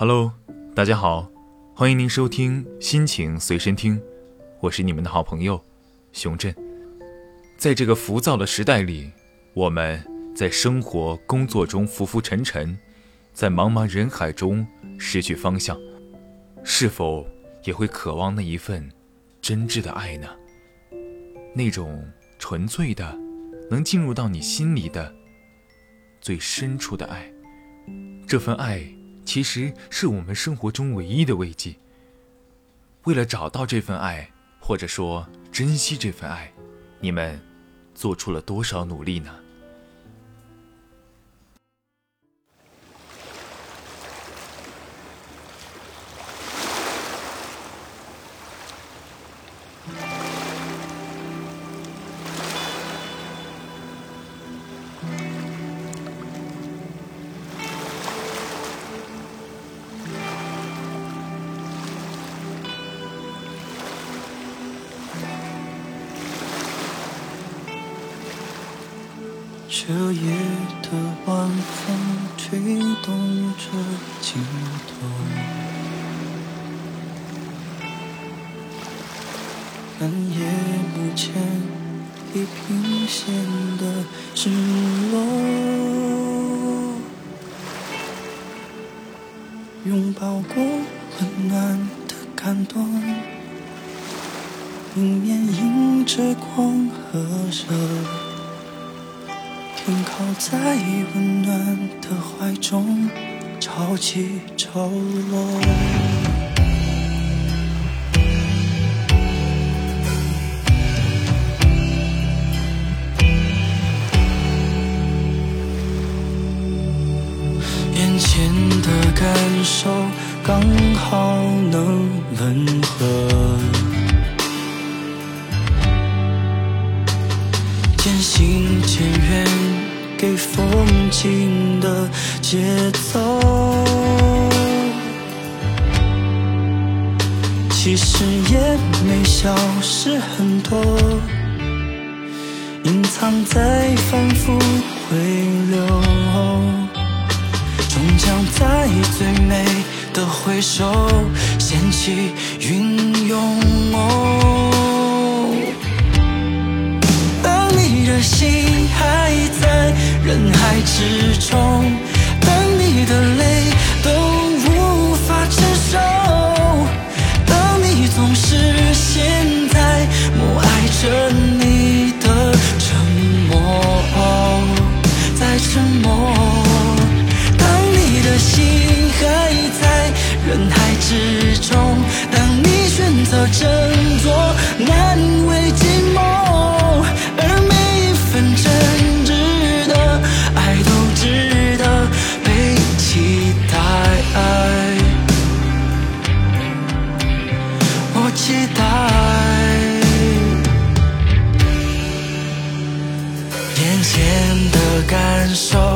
Hello，大家好，欢迎您收听心情随身听，我是你们的好朋友熊振。在这个浮躁的时代里，我们在生活、工作中浮浮沉沉，在茫茫人海中失去方向，是否也会渴望那一份真挚的爱呢？那种纯粹的，能进入到你心里的最深处的爱，这份爱。其实是我们生活中唯一的慰藉。为了找到这份爱，或者说珍惜这份爱，你们做出了多少努力呢？这夜的晚风吹动着镜头，但夜幕前地平线的失落，拥抱过温暖的感动，迎面迎着光和热。紧靠在温暖的怀中，潮起潮落。渐行渐远。给风景的节奏，其实也没消失很多，隐藏在反复回流，终将在最美的回首掀起云涌。心还在人海之中，当你的泪都无法承受，当你总是陷在默哀着你的沉默，在沉默。当你的心还在人海之中，当你选择振心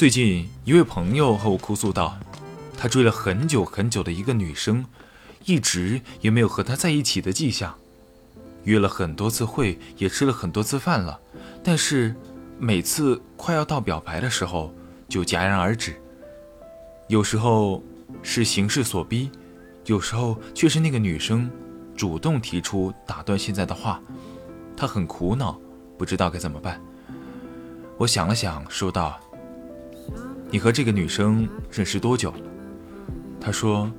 最近一位朋友和我哭诉道，他追了很久很久的一个女生，一直也没有和她在一起的迹象，约了很多次会，也吃了很多次饭了，但是每次快要到表白的时候就戛然而止。有时候是形势所逼，有时候却是那个女生主动提出打断现在的话，他很苦恼，不知道该怎么办。我想了想，说道。你和这个女生认识多久了？他说，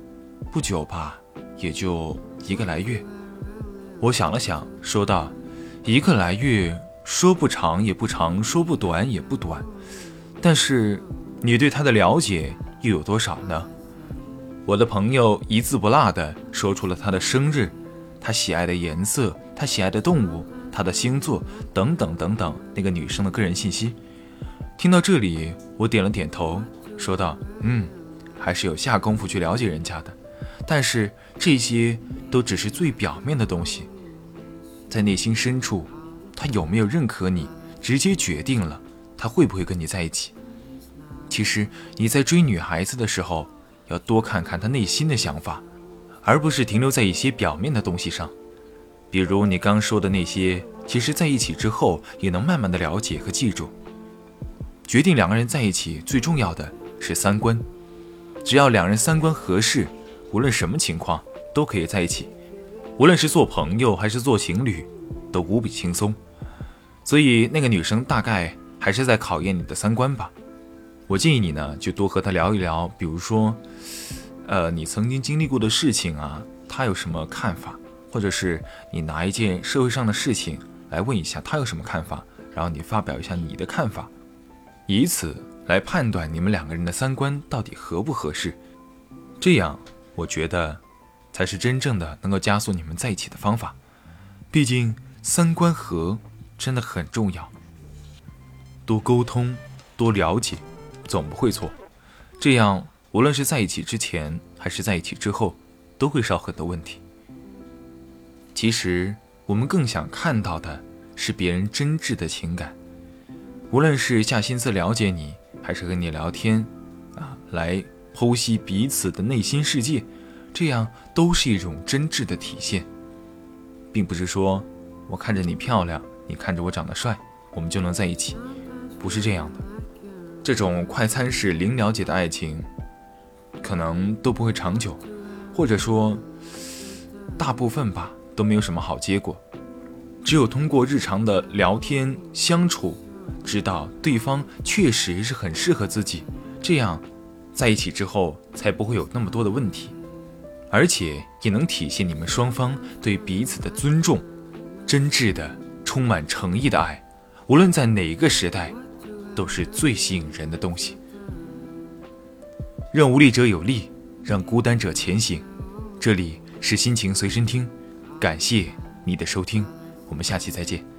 不久吧，也就一个来月。我想了想，说道：“一个来月，说不长也不长，说不短也不短。但是，你对她的了解又有多少呢？”我的朋友一字不落地说出了她的生日、她喜爱的颜色、她喜爱的动物、她的星座等等等等那个女生的个人信息。听到这里，我点了点头，说道：“嗯，还是有下功夫去了解人家的。但是这些都只是最表面的东西，在内心深处，他有没有认可你，直接决定了他会不会跟你在一起。其实你在追女孩子的时候，要多看看她内心的想法，而不是停留在一些表面的东西上。比如你刚说的那些，其实在一起之后也能慢慢的了解和记住。”决定两个人在一起最重要的是三观，只要两人三观合适，无论什么情况都可以在一起，无论是做朋友还是做情侣，都无比轻松。所以那个女生大概还是在考验你的三观吧。我建议你呢，就多和她聊一聊，比如说，呃，你曾经经历过的事情啊，她有什么看法，或者是你拿一件社会上的事情来问一下她有什么看法，然后你发表一下你的看法。以此来判断你们两个人的三观到底合不合适，这样我觉得才是真正的能够加速你们在一起的方法。毕竟三观合真的很重要，多沟通、多了解，总不会错。这样无论是在一起之前还是在一起之后，都会少很多问题。其实我们更想看到的是别人真挚的情感。无论是下心思了解你，还是和你聊天，啊，来剖析彼此的内心世界，这样都是一种真挚的体现，并不是说我看着你漂亮，你看着我长得帅，我们就能在一起，不是这样的。这种快餐式零了解的爱情，可能都不会长久，或者说，大部分吧都没有什么好结果。只有通过日常的聊天相处。知道对方确实是很适合自己，这样在一起之后才不会有那么多的问题，而且也能体现你们双方对彼此的尊重，真挚的、充满诚意的爱，无论在哪个时代，都是最吸引人的东西。让无力者有力，让孤单者前行。这里是心情随身听，感谢你的收听，我们下期再见。